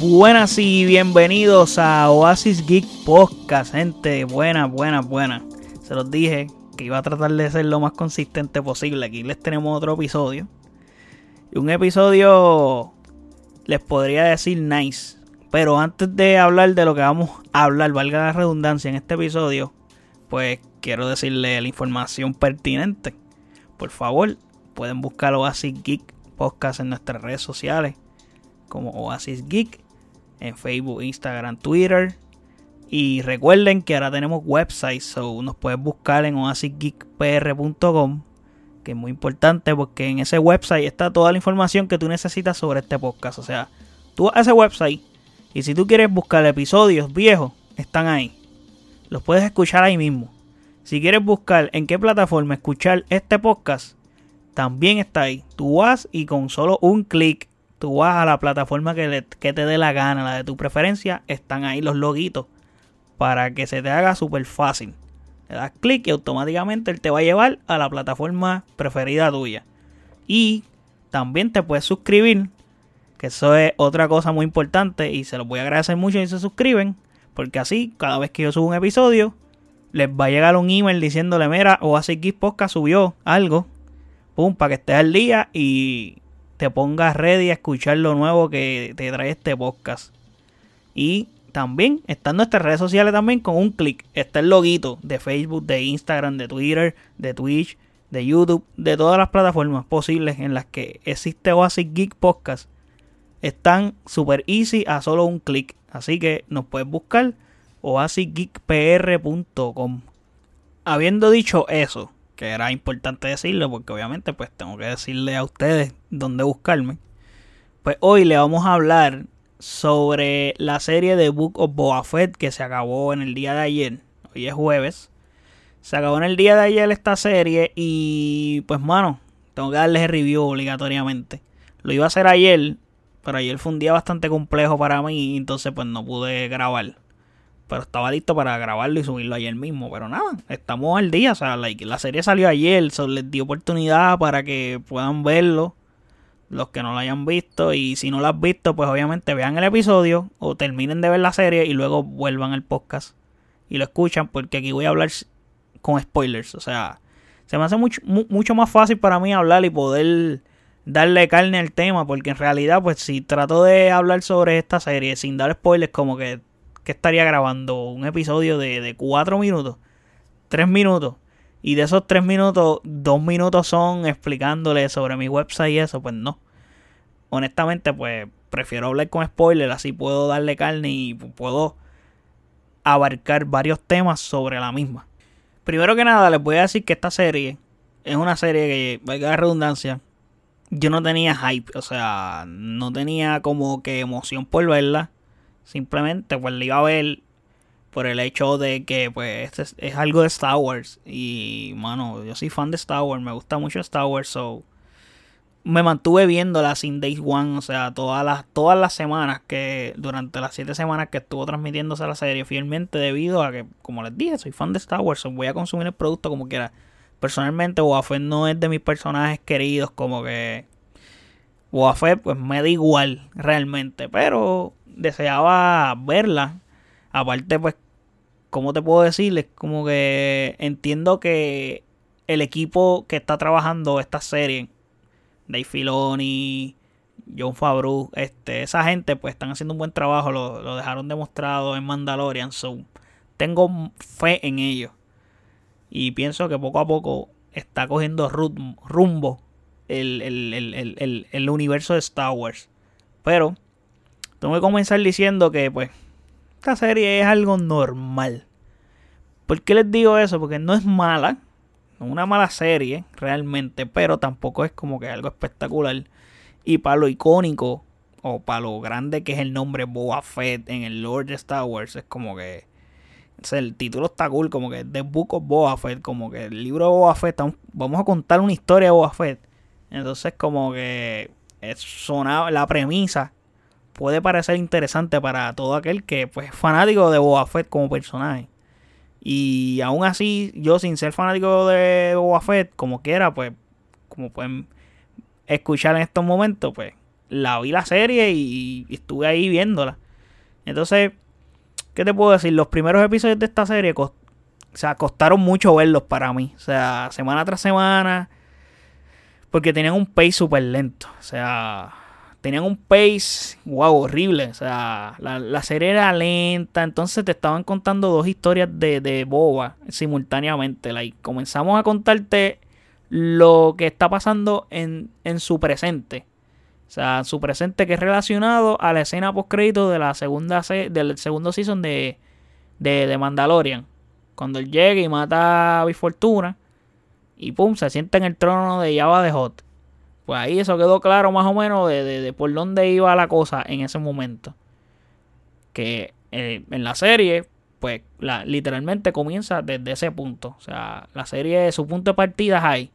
Buenas y bienvenidos a Oasis Geek Podcast, gente. Buenas, buenas, buenas. Se los dije que iba a tratar de ser lo más consistente posible. Aquí les tenemos otro episodio. Y un episodio, les podría decir nice. Pero antes de hablar de lo que vamos a hablar, valga la redundancia en este episodio, pues quiero decirle la información pertinente. Por favor, pueden buscar Oasis Geek Podcast en nuestras redes sociales como Oasis Geek en Facebook, Instagram, Twitter. Y recuerden que ahora tenemos website, so nos puedes buscar en oasisgeekpr.com, que es muy importante porque en ese website está toda la información que tú necesitas sobre este podcast. O sea, tú vas a ese website y si tú quieres buscar episodios viejos, están ahí. Los puedes escuchar ahí mismo. Si quieres buscar en qué plataforma escuchar este podcast, también está ahí. Tú vas y con solo un clic tú vas a la plataforma que, te dé la gana, la de tu preferencia, están ahí los loguitos para que se te haga súper fácil. Le das clic y automáticamente él te va a llevar a la plataforma preferida tuya. Y también te puedes suscribir, que eso es otra cosa muy importante y se los voy a agradecer mucho si se suscriben, porque así cada vez que yo subo un episodio, les va a llegar un email diciéndole, mira, o así Podcast subió algo, pum, para que estés al día y te pongas ready a escuchar lo nuevo que te trae este podcast. Y también está en nuestras redes sociales también con un clic. Está el loguito de Facebook, de Instagram, de Twitter, de Twitch, de YouTube, de todas las plataformas posibles en las que existe Oasis Geek Podcast. Están super easy a solo un clic. Así que nos puedes buscar oasisgeekpr.com. Habiendo dicho eso, que era importante decirlo porque obviamente pues tengo que decirle a ustedes dónde buscarme. Pues hoy le vamos a hablar sobre la serie de Book of Boba Fett que se acabó en el día de ayer. Hoy es jueves. Se acabó en el día de ayer esta serie y pues mano, tengo que darles el review obligatoriamente. Lo iba a hacer ayer, pero ayer fue un día bastante complejo para mí, entonces pues no pude grabar pero estaba listo para grabarlo y subirlo ayer mismo. Pero nada, estamos al día. O sea, la serie salió ayer, les di oportunidad para que puedan verlo. Los que no lo hayan visto. Y si no lo has visto, pues obviamente vean el episodio o terminen de ver la serie y luego vuelvan al podcast y lo escuchan. Porque aquí voy a hablar con spoilers. O sea, se me hace mucho, mucho más fácil para mí hablar y poder darle carne al tema. Porque en realidad, pues si trato de hablar sobre esta serie sin dar spoilers, como que que estaría grabando un episodio de, de cuatro minutos, tres minutos. Y de esos tres minutos, dos minutos son explicándole sobre mi website y eso, pues no. Honestamente, pues prefiero hablar con spoiler, así puedo darle carne y puedo abarcar varios temas sobre la misma. Primero que nada, les voy a decir que esta serie es una serie que, valga la redundancia, yo no tenía hype, o sea, no tenía como que emoción por verla. Simplemente pues le iba a ver por el hecho de que pues este es, algo de Star Wars. Y mano, yo soy fan de Star Wars, me gusta mucho Star Wars, so me mantuve viéndola sin Days One, o sea, todas las, todas las semanas que, durante las siete semanas que estuvo transmitiéndose la serie fielmente debido a que, como les dije, soy fan de Star Wars, so voy a consumir el producto como quiera. Personalmente, Boba no es de mis personajes queridos, como que Boba pues me da igual realmente, pero deseaba verla. Aparte, pues, ¿cómo te puedo decirles? Como que entiendo que el equipo que está trabajando esta serie, Dave Filoni, John Favreau, este, esa gente, pues están haciendo un buen trabajo. Lo, dejaron demostrado en Mandalorian. So, tengo fe en ellos. Y pienso que poco a poco está cogiendo rumbo el, el universo de Star Wars. Pero tengo que comenzar diciendo que, pues, esta serie es algo normal. ¿Por qué les digo eso? Porque no es mala. No es una mala serie, realmente. Pero tampoco es como que algo espectacular. Y para lo icónico, o para lo grande que es el nombre Boba Fett en el Lord de Star Wars, es como que. el título está cool, como que The Book of Boba Fett, como que el libro de Boba Fett, vamos a contar una historia de Boba Fett. Entonces, como que es sonaba la premisa puede parecer interesante para todo aquel que pues, es fanático de Boba Fett como personaje. Y aún así, yo sin ser fanático de Boba Fett, como quiera, pues, como pueden escuchar en estos momentos, pues, la vi la serie y, estuve ahí viéndola. Entonces, ¿qué te puedo decir? Los primeros episodios de esta serie o sea, costaron mucho verlos para mí. O sea, semana tras semana. Porque tenían un pace súper lento. O sea, tenían un pace, wow, horrible. O sea, la, serie era lenta. Entonces te estaban contando dos historias de, de boba simultáneamente. Like, comenzamos a contarte lo que está pasando en, en su presente. O sea, su presente que es relacionado a la escena post crédito de la segunda del segundo season de, de, de Mandalorian. Cuando él llega y mata a Bifortuna. Y pum, se sienta en el trono de Java de Hot. Pues ahí eso quedó claro más o menos de, por dónde iba la cosa en ese momento. Que eh, en la serie, pues la, literalmente comienza desde ese punto. O sea, la serie, su punto de partida es ahí.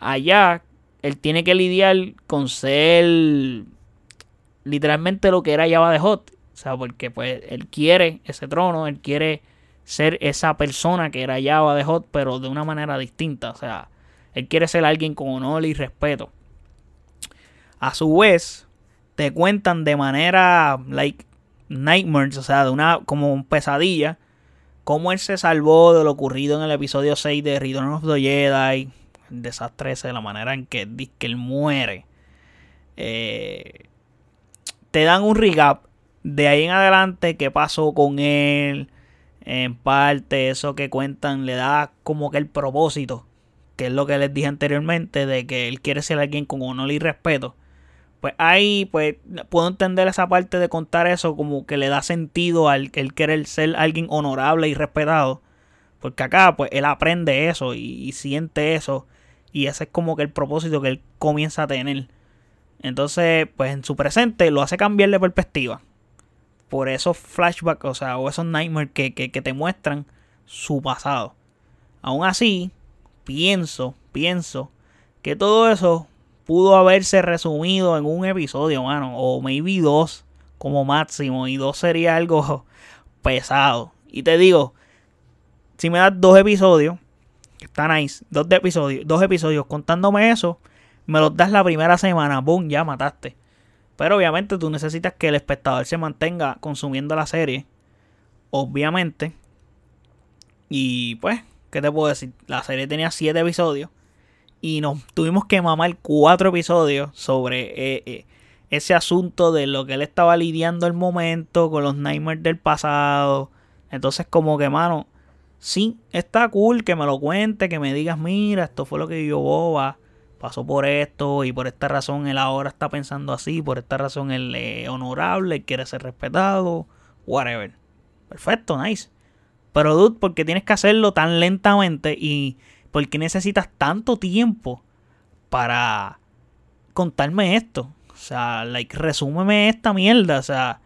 Allá, él tiene que lidiar con ser literalmente lo que era Java de Hot. O sea, porque pues él quiere ese trono, él quiere ser esa persona que era Java de Hot, pero de una manera distinta. O sea, él quiere ser alguien con honor y respeto. A su vez, te cuentan de manera, like, nightmares, o sea, de una, como pesadilla, cómo él se salvó de lo ocurrido en el episodio 6 de Return of the Jedi. El desastre ese, de la manera en que, que él muere. Eh, te dan un recap de ahí en adelante, qué pasó con él. En parte, eso que cuentan le da como que el propósito, que es lo que les dije anteriormente, de que él quiere ser alguien con honor y respeto. Pues ahí, pues, puedo entender esa parte de contar eso como que le da sentido al el querer ser alguien honorable y respetado. Porque acá, pues, él aprende eso y, siente eso. Y ese es como que el propósito que él comienza a tener. Entonces, pues en su presente lo hace cambiar de perspectiva. Por esos flashbacks, o sea, o esos nightmares que, que, que te muestran su pasado. Aún así, pienso, pienso que todo eso pudo haberse resumido en un episodio, mano, o maybe dos como máximo, y dos sería algo pesado. Y te digo, si me das dos episodios, que está nice, dos episodios, dos episodios contándome eso, me los das la primera semana, boom, ya mataste. Pero obviamente tú necesitas que el espectador se mantenga consumiendo la serie. Obviamente. Y pues, ¿qué te puedo decir? La serie tenía siete episodios y nos tuvimos que mamar cuatro episodios sobre eh, eh, ese asunto de lo que él estaba lidiando el momento con los nightmares del pasado. Entonces, como que, mano, sí, está cool que me lo cuente, que me digas, mira, esto fue lo que vivió Boba, pasó por esto y por esta razón él ahora está pensando así, por esta razón él es honorable, quiere ser respetado, whatever. Perfecto, nice. Pero, dude, porque tienes que hacerlo tan lentamente y ¿Por qué necesitas tanto tiempo para contarme esto? O sea, like, resúmeme esta mierda. O sea,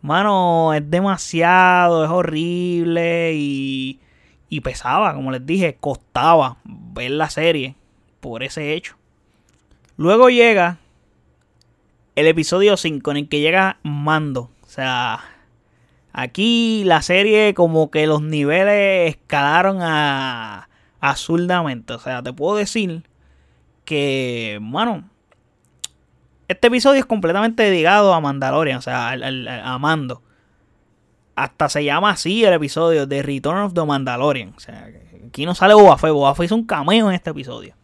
mano, es demasiado, es horrible y, y pesaba, como les dije, costaba ver la serie por ese hecho. Luego llega el episodio 5 en el que llega Mando. O sea, aquí la serie como que los niveles escalaron a absurdamente. O sea, te puedo decir que, bueno, este episodio es completamente dedicado a Mandalorian, o sea, a Mando. Hasta se llama así el episodio de Return of the Mandalorian. O sea, aquí no sale Boba Fett. Boba Fett hizo un cameo en este episodio.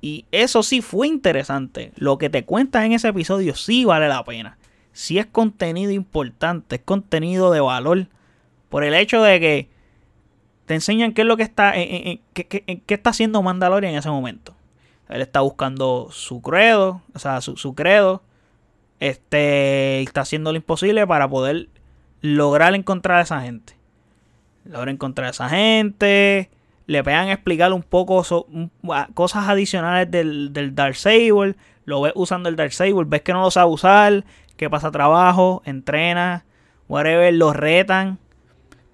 Y eso sí fue interesante. Lo que te cuentas en ese episodio sí vale la pena. Sí es contenido importante, es contenido de valor. Por el hecho de que te enseñan qué es lo que está, en, qué, está haciendo Mandalorian en ese momento. Él está buscando su credo, o sea, su, credo. Este, está haciendo lo imposible para poder lograr encontrar a esa gente. Logra encontrar a esa gente. Le pegan a explicar un poco cosas adicionales del, del Dark Saber. Lo ves usando el Dark Saber. Ves que no lo sabe usar. Que pasa trabajo. Entrena. Whatever. Lo retan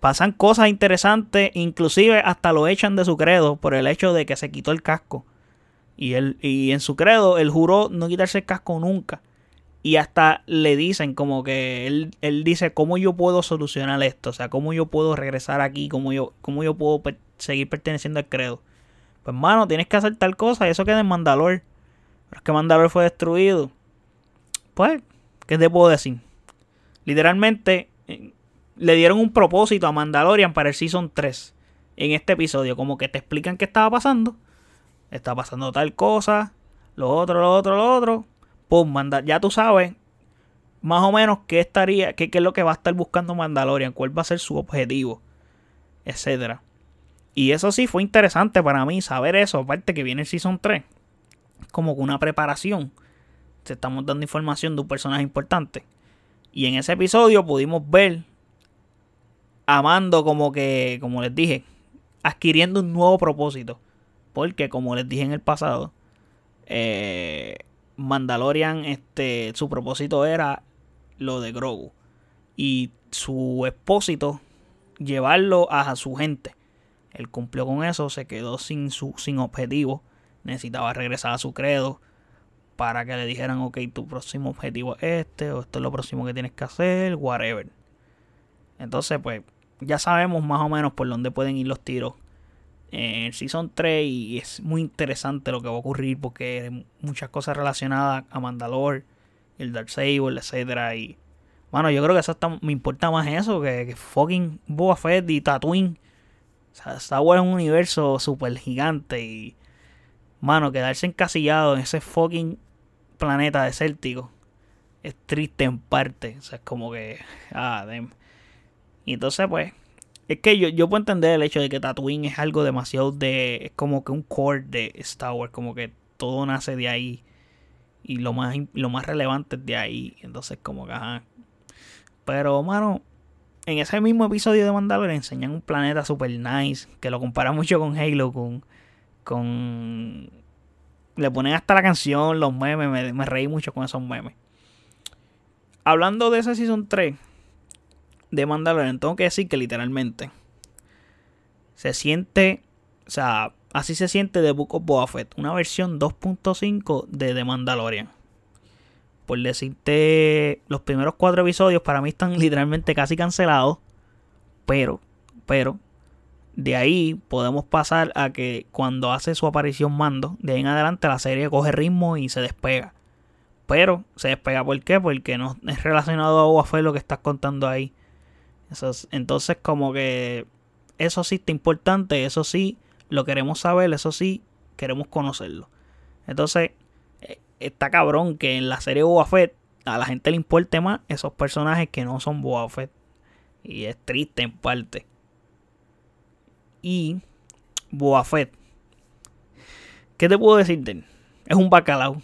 pasan cosas interesantes, inclusive hasta lo echan de su credo por el hecho de que se quitó el casco. Y, él, y en su credo él juró no quitarse el casco nunca. Y hasta le dicen como que él, él dice, ¿cómo yo puedo solucionar esto? O sea, ¿cómo yo puedo regresar aquí? ¿Cómo yo, cómo yo puedo seguir perteneciendo al credo? Pues, mano, tienes que hacer tal cosa y eso queda en Mandalor. Pero es que Mandalor fue destruido. pues, ¿qué te puedo decir? Literalmente eh, le dieron un propósito a Mandalorian para el Season 3 en este episodio. Como que te explican qué estaba pasando. Está pasando tal cosa, lo otro, lo otro, lo otro. Pum, manda, ya tú sabes más o menos qué estaría, qué, qué es lo que va a estar buscando Mandalorian, cuál va a ser su objetivo, etcétera. Y eso sí fue interesante para mí saber eso, aparte que viene el Season 3. Como que una preparación. Te estamos dando información de un personaje importante. Y en ese episodio pudimos ver a Mando como que, como les dije, adquiriendo un nuevo propósito. Porque como les dije en el pasado, eh, Mandalorian, este, su propósito era lo de Grogu. Y su expósito, llevarlo a su gente. Él cumplió con eso, se quedó sin, su, sin objetivo. Necesitaba regresar a su credo para que le dijeran, ok, tu próximo objetivo es este, o esto es lo próximo que tienes que hacer, whatever. Entonces, pues, ya sabemos más o menos por dónde pueden ir los tiros. En el Season 3 y es muy interesante lo que va a ocurrir porque hay muchas cosas relacionadas a Mandalore, el Dark Sable, etcétera y bueno, yo creo que eso me importa más eso que, fucking Boba Fett y Tatooine. O sea, Star es un universo súper gigante y mano, quedarse encasillado en ese fucking planeta desértico es triste en parte, o sea, es como que ah, Y entonces pues es que yo, yo puedo entender el hecho de que Tatooine es algo demasiado de. Es como que un core de Star Wars. Como que todo nace de ahí. Y lo más, lo más relevante es de ahí. Entonces, como que ajá. Pero, mano. En ese mismo episodio de Mandalorian enseñan un planeta super nice. Que lo compara mucho con Halo. Con. Con. Le ponen hasta la canción, los memes. Me, me reí mucho con esos memes. Hablando de ese Season 3 de Mandalorian, tengo que decir que literalmente se siente, o sea, así se siente The Book of Boba Fett, una versión 2.5 de The Mandalorian. Por decirte, los primeros cuatro episodios para mí están literalmente casi cancelados, pero, pero, de ahí podemos pasar a que cuando hace su aparición Mando, de ahí en adelante la serie coge ritmo y se despega. Pero se despega ¿por qué? Porque no es relacionado a Boba Fett lo que estás contando ahí entonces como que eso sí está importante, eso sí lo queremos saber, eso sí queremos conocerlo. Entonces eh, está cabrón que en la serie Boba a la gente le importe más esos personajes que no son Boba Fett. Y es triste en parte. Y Boba. ¿Qué te puedo decir de él? Es un bacalao.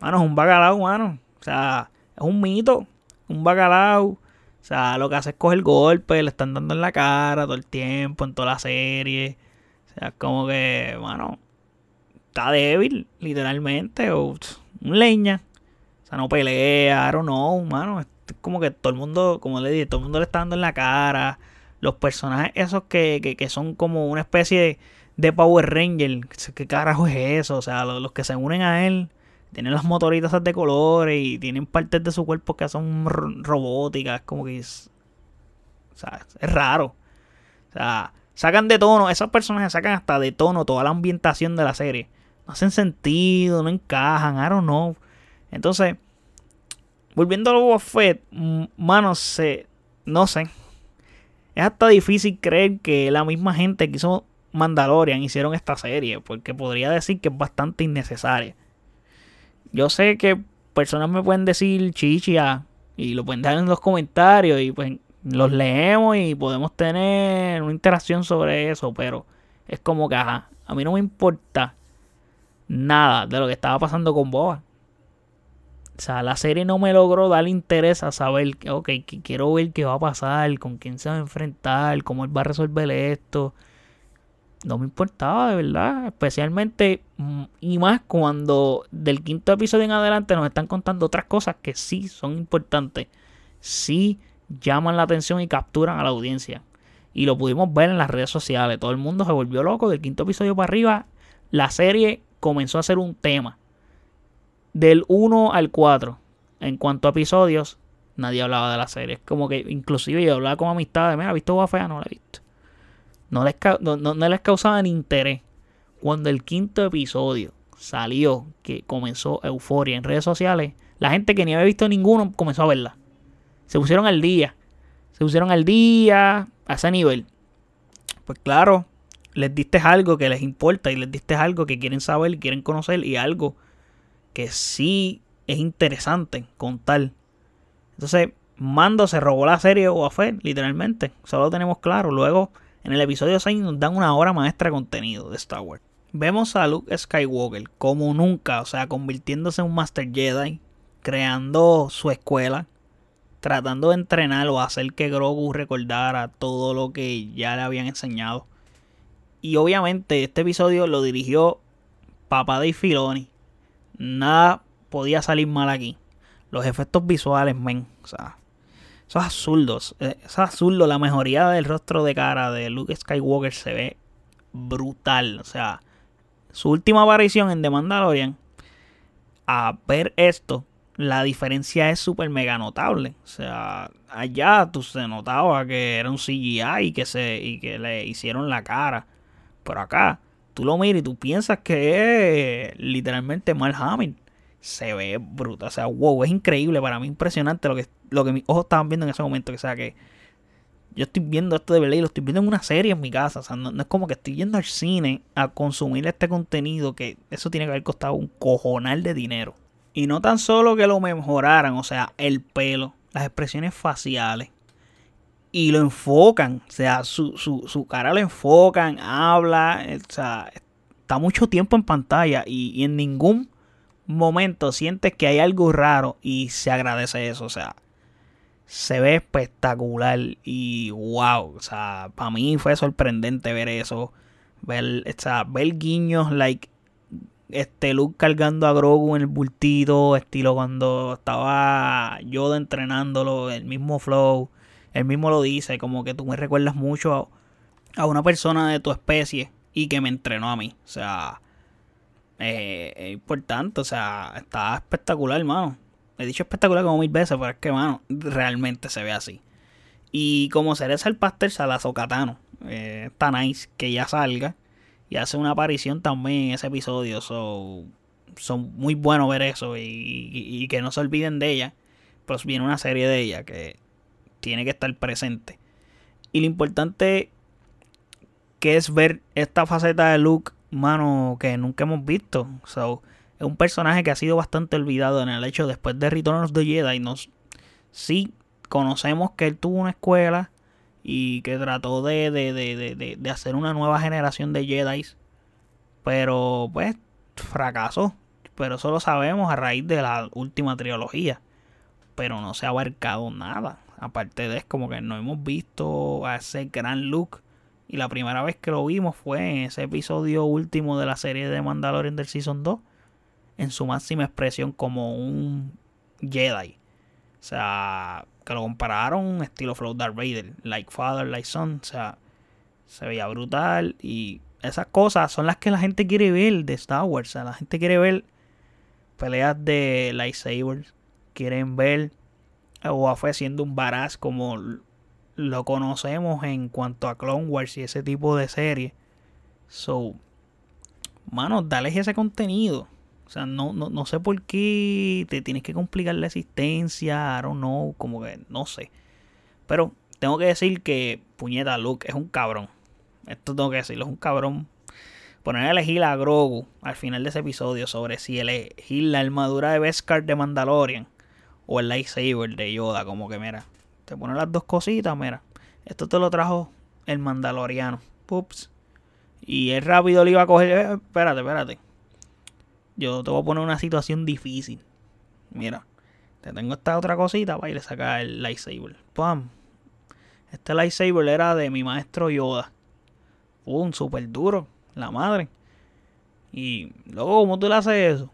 Mano, es un bacalao, mano. O sea, es un mito. Un bacalao o sea, lo que hace es coger golpe, le están dando en la cara todo el tiempo, en toda la serie. O sea, como que, bueno, está débil, literalmente, o un leña. O sea, no pelea, I don't know, mano. Es como que todo el mundo, como le dije, todo el mundo le está dando en la cara. Los personajes esos que, que, que son como una especie de Power Ranger. ¿Qué carajo es eso? O sea, los que se unen a él tienen las motoritas de colores y tienen partes de su cuerpo que son robóticas, como que es, o sea, es raro. O sea, sacan de tono, esas personas sacan hasta de tono toda la ambientación de la serie. No hacen sentido, no encajan, I don't know. Entonces, volviendo a Boba Fett, mano, se, no sé. Es hasta difícil creer que la misma gente que hizo Mandalorian hicieron esta serie, porque podría decir que es bastante innecesaria. Yo sé que personas me pueden decir chichia y lo pueden dejar en los comentarios y pues los leemos y podemos tener una interacción sobre eso, pero es como que, ajá, a mí no me importa nada de lo que estaba pasando con Boba. O sea, la serie no me logró dar interés a saber, ok, quiero ver qué va a pasar, con quién se va a enfrentar, cómo él va a resolver esto no me importaba de verdad, especialmente mm, y más cuando del quinto episodio en adelante nos están contando otras cosas que sí son importantes, sí llaman la atención y capturan a la audiencia. Y lo pudimos ver en las redes sociales, todo el mundo se volvió loco, del quinto episodio para arriba, la serie comenzó a ser un tema. Del 1 al 4, en cuanto a episodios, nadie hablaba de la serie. Como que inclusive yo hablaba con amistades, mira, ¿has visto Guafea? No la he visto no les, no, les causaban interés. Cuando el quinto episodio salió, que comenzó euforia en redes sociales, la gente que ni había visto ninguno comenzó a verla. Se pusieron al día. Se pusieron al día a ese nivel. Pues claro, les diste algo que les importa y les diste algo que quieren saber quieren conocer y algo que sí es interesante contar. Entonces, Mando se robó la serie o a fe, literalmente. Solo lo tenemos claro. Luego, en el episodio 6 nos dan una hora maestra de contenido de Star Wars. Vemos a Luke Skywalker como nunca, o sea, convirtiéndose en un Master Jedi, creando su escuela, tratando de entrenar o hacer que Grogu recordara todo lo que ya le habían enseñado. Y obviamente este episodio lo dirigió Papa Dave Filoni. Nada podía salir mal aquí. Los efectos visuales, men. O sea, esos absurdos. Eh, eso es absurdo. La mejoría del rostro de cara de Luke Skywalker se ve brutal. O sea, su última aparición en The Mandalorian. A ver esto, la diferencia es súper mega notable. O sea, allá tú se notaba que era un CGI y que, se, y que le hicieron la cara. Pero acá, tú lo miras y tú piensas que es literalmente Mark Hamill. Se ve bruta. O sea, wow, es increíble. Para mí impresionante lo que, lo que mis ojos estaban viendo en ese momento. O sea, que yo estoy viendo esto de verdad y lo estoy viendo en una serie en mi casa. O sea, no, es como que estoy yendo al cine a consumir este contenido que eso tiene que haber costado un cojonal de dinero. Y no tan solo que lo mejoraran, o sea, el pelo, las expresiones faciales, y lo enfocan, o sea, su, su, su cara lo enfocan, habla, o sea, está mucho tiempo en pantalla y, en ningún momento sientes que hay algo raro y se agradece eso, o sea, se ve espectacular y wow, o sea, para mí fue sorprendente ver eso, ver, o ver guiños, like, este Luke cargando a Grogu en el bultito, estilo cuando estaba Yoda entrenándolo, el mismo flow, él mismo lo dice, como que tú me recuerdas mucho a, una persona de tu especie y que me entrenó a mí. O sea, eh, es importante, o sea, está espectacular, hermano. He dicho espectacular como mil veces, pero es que, mano, realmente se ve así. Y como Cereza el Pastel Salazocatano, eh, está nice que ya salga y hace una aparición también en ese episodio. son muy buenos ver eso y, y, que no se olviden de ella. Pues viene una serie de ella que tiene que estar presente. Y lo importante que es ver esta faceta de Luke, mano, que nunca hemos visto. So, es un personaje que ha sido bastante olvidado en el hecho después de Return of the Jedi. Nos, sí, conocemos que él tuvo una escuela y que trató de, de, de, de hacer una nueva generación de Jedi. Pero pues fracasó. Pero eso lo sabemos a raíz de la última trilogía. Pero no se ha abarcado nada. Aparte de es como que no hemos visto a ese gran look. Y la primera vez que lo vimos fue en ese episodio último de la serie de Mandalorian del Season 2. En su máxima expresión como un Jedi. O sea, que lo compararon estilo Flow Darth Vader. Like Father, like Son. O sea, se veía brutal. Y esas cosas son las que la gente quiere ver de Star Wars. O sea, la gente quiere ver peleas de lightsabers. Quieren ver o fue siendo un baraz como lo conocemos en cuanto a Clone Wars y ese tipo de serie. So, mano, dale ese contenido. O sea, no, no, no sé por qué te tienes que complicar la existencia. I don't know, como que no sé. Pero tengo que decir que Puñeta Luke es un cabrón. Esto tengo que decirlo, es un cabrón. Poner a elegir a Grogu al final de ese episodio sobre si elegir la armadura de Beskar de Mandalorian o el lightsaber de Yoda, como que mira, te pone las dos cositas, mira, esto te lo trajo el mandaloriano, ups, y es rápido le iba a coger, eh, espérate, espérate, yo te voy a poner una situación difícil, mira, te tengo esta otra cosita para ir a sacar el lightsaber, pam, este lightsaber era de mi maestro Yoda, un super duro, la madre, y luego, ¿cómo tú le haces eso?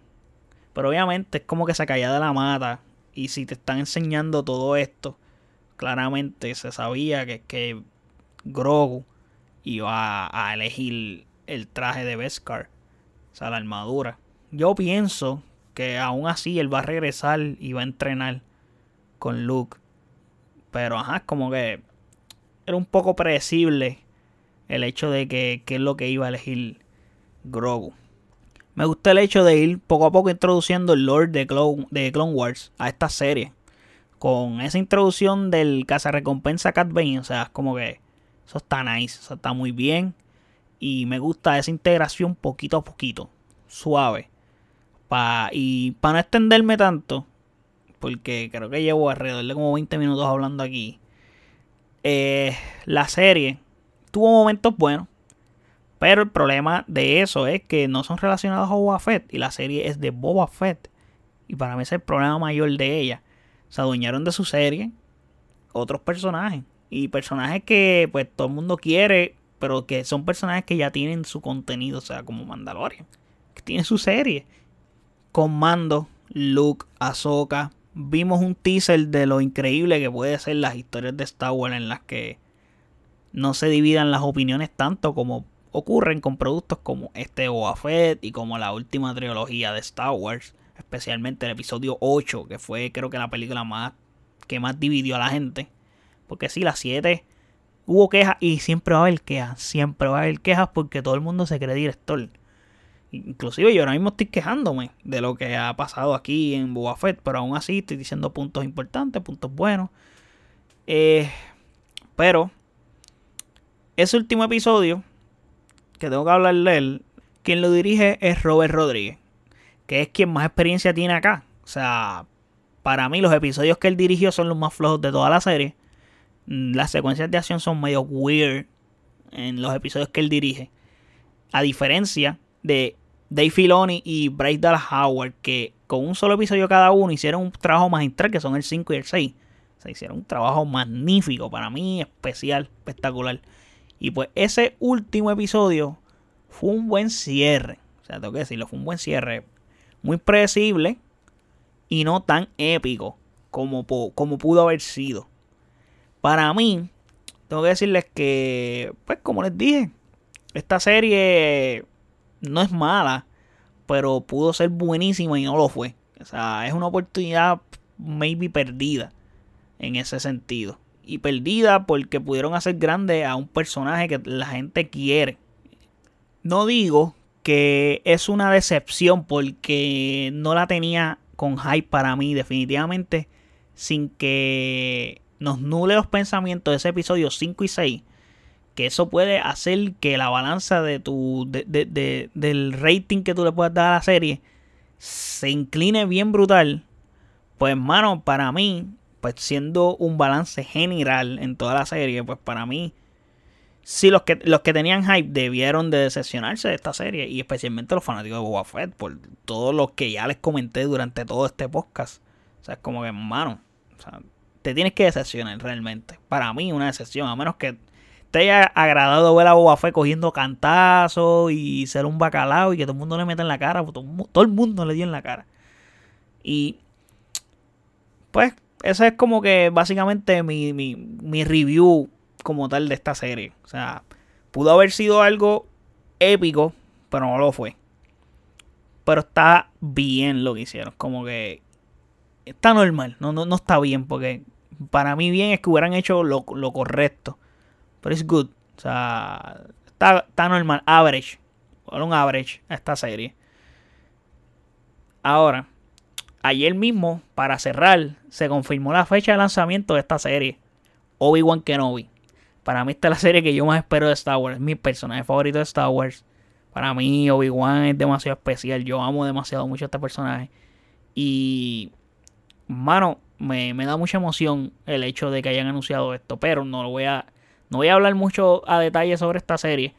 Pero obviamente es como que se caía de la mata. Y si te están enseñando todo esto, claramente se sabía que, que Grogu iba a, elegir el traje de Beskar, o sea, la armadura. Yo pienso que aún así él va a regresar y va a entrenar con Luke. Pero ajá, como que era un poco predecible el hecho de que, es lo que iba a elegir Grogu. me gusta el hecho de ir poco a poco introduciendo el Lord de Clone, de Clone Wars a esta serie. Con esa introducción del recompensa Cat Bane, o sea, como que eso está nice, eso está muy bien. Y me gusta esa integración poquito a poquito, suave. Y para no extenderme tanto, porque creo que llevo alrededor de como 20 minutos hablando aquí. Eh, la serie tuvo momentos buenos, pero el problema de eso es que no son relacionados a Boba Fett y la serie es de Boba Fett. Y para mí es el problema mayor de ella. Se adueñaron de su serie otros personajes. Y personajes que pues todo el mundo quiere, pero que son personajes que ya tienen su contenido, o sea, como Mandalorian, que tiene su serie. Con Mando, Luke, Ahsoka, vimos un teaser de lo increíble que puede ser las historias de Star Wars en las que no se dividan las opiniones tanto como ocurren con productos como este Boba Fett y como la última trilogía de Star Wars, especialmente el episodio 8, que fue creo que la película más que más dividió a la gente. Porque sí, la 7 hubo quejas y siempre va a haber quejas, siempre va a haber quejas porque todo el mundo se cree director. Inclusive yo ahora mismo estoy quejándome de lo que ha pasado aquí en Boba pero aún así estoy diciendo puntos importantes, puntos buenos. Eh, pero ese último episodio, que tengo que hablar de él, quien lo dirige es Robert Rodríguez, que es quien más experiencia tiene acá. O sea, para mí los episodios que él dirigió son los más flojos de toda la serie. Las secuencias de acción son medio weird en los episodios que él dirige. A diferencia de Dave Filoni y Bryce Dallas Howard, que con un solo episodio cada uno hicieron un trabajo magistral, que son el 5 y el 6. O sea, hicieron un trabajo magnífico, para mí especial, espectacular. Y pues ese último episodio fue un buen cierre. O sea, tengo que decirlo, fue un buen cierre. Muy predecible y no tan épico como, como pudo haber sido. Para mí, tengo que decirles que, pues como les dije, esta serie no es mala, pero pudo ser buenísima y no lo fue. O sea, es una oportunidad maybe perdida en ese sentido. Y perdida porque pudieron hacer grande a un personaje que la gente quiere. No digo que es una decepción porque no la tenía con hype para mí definitivamente sin que nos nule los pensamientos de ese episodio 5 y 6 que eso puede hacer que la balanza de tu del rating que tú le puedas dar a la serie se incline bien brutal. Pues hermano para mí pues siendo un balance general en toda la serie pues para mí sí los que los que tenían hype debieron de decepcionarse de esta serie y especialmente los fanáticos de Boba Fett por todo lo que ya les comenté durante todo este podcast. O sea es como que hermano o sea, te tienes que decepcionar realmente. Para mí una decepción a menos que haya agradado ver a Boba Fett cogiendo cantazos y ser un bacalao y que todo el mundo le meta en la cara, todo, todo el mundo le dio en la cara. Y pues ese es como que básicamente mi, mi, mi review como tal de esta serie. O sea, pudo haber sido algo épico, pero no lo fue. Pero está bien lo que hicieron. Como que está normal. No, no, no está bien. Porque para mí bien es que hubieran hecho lo, lo correcto. Pero es good. O sea, está, normal. Average. un average a esta serie. Ahora, ayer mismo, para cerrar, se confirmó la fecha de lanzamiento de esta serie. Obi-Wan Kenobi. Para mí esta es la serie que yo más espero de Star Wars. Es mi personaje favorito de Star Wars. Para mí Obi-Wan es demasiado especial. Yo amo demasiado mucho a este personaje. Y, mano, me, me, da mucha emoción el hecho de que hayan anunciado esto. Pero no lo voy a no voy a hablar mucho a detalle sobre esta serie,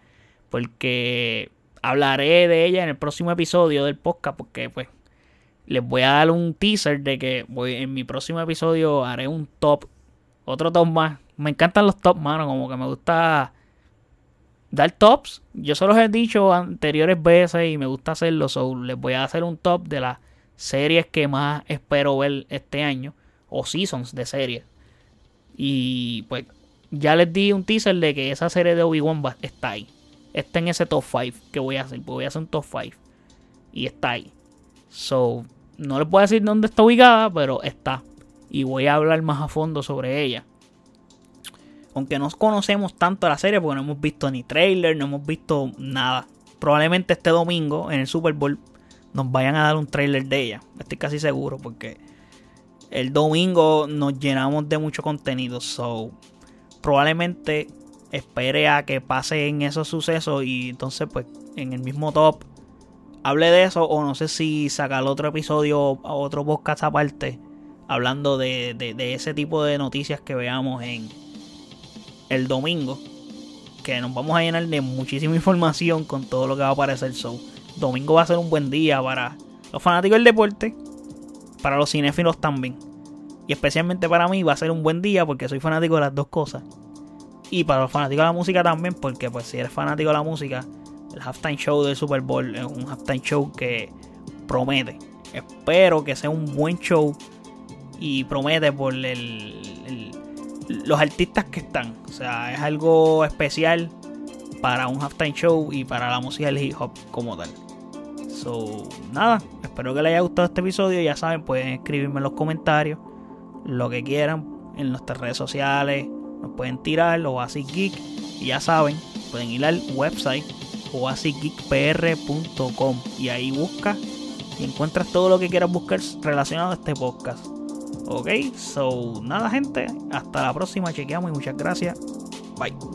porque hablaré de ella en el próximo episodio del podcast, porque pues les voy a dar un teaser de que voy, en mi próximo episodio haré un top, otro top más. Me encantan los top, mano, como que me gusta dar tops. Yo se los he dicho anteriores veces y me gusta hacerlo, so les voy a hacer un top de las series que más espero ver este año, o seasons de series. Y pues ya les di un teaser de que esa serie de Obi-Wan está ahí. Está en ese top 5 que voy a hacer. Voy a hacer un top 5. Y está ahí. So, no les puedo decir dónde está ubicada, pero está. Y voy a hablar más a fondo sobre ella. Aunque no conocemos tanto la serie porque no hemos visto ni trailer, no hemos visto nada. probablemente este domingo en el Super Bowl nos vayan a dar un trailer de ella. Estoy casi seguro porque el domingo nos llenamos de mucho contenido. So, probablemente espere a que pasen esos sucesos y entonces pues en el mismo top hable de eso o no sé si sacar otro episodio a otro podcast aparte hablando de, de, ese tipo de noticias que veamos en el domingo que nos vamos a llenar de muchísima información con todo lo que va a aparecer show. Domingo va a ser un buen día para los fanáticos del deporte, para los cinéfilos también. Y especialmente para mí va a ser un buen día porque soy fanático de las dos cosas. Y para los fanáticos de la música también, porque pues si eres fanático de la música, el halftime show del Super Bowl es un halftime show que promete. Espero que sea un buen show y promete por el, los artistas que están. O sea, es algo especial para un halftime show y para la música del hip hop como tal. So, nada, espero que les haya gustado este episodio. Ya saben, pueden escribirme en los comentarios lo que quieran en nuestras redes sociales. Nos pueden tirar o así geek. Y ya saben, pueden ir al website oasisgeekpr.com y ahí busca y encuentras todo lo que quieras buscar relacionado a este podcast. Ok, so nada gente, hasta la próxima, chequeamos y muchas gracias. Bye.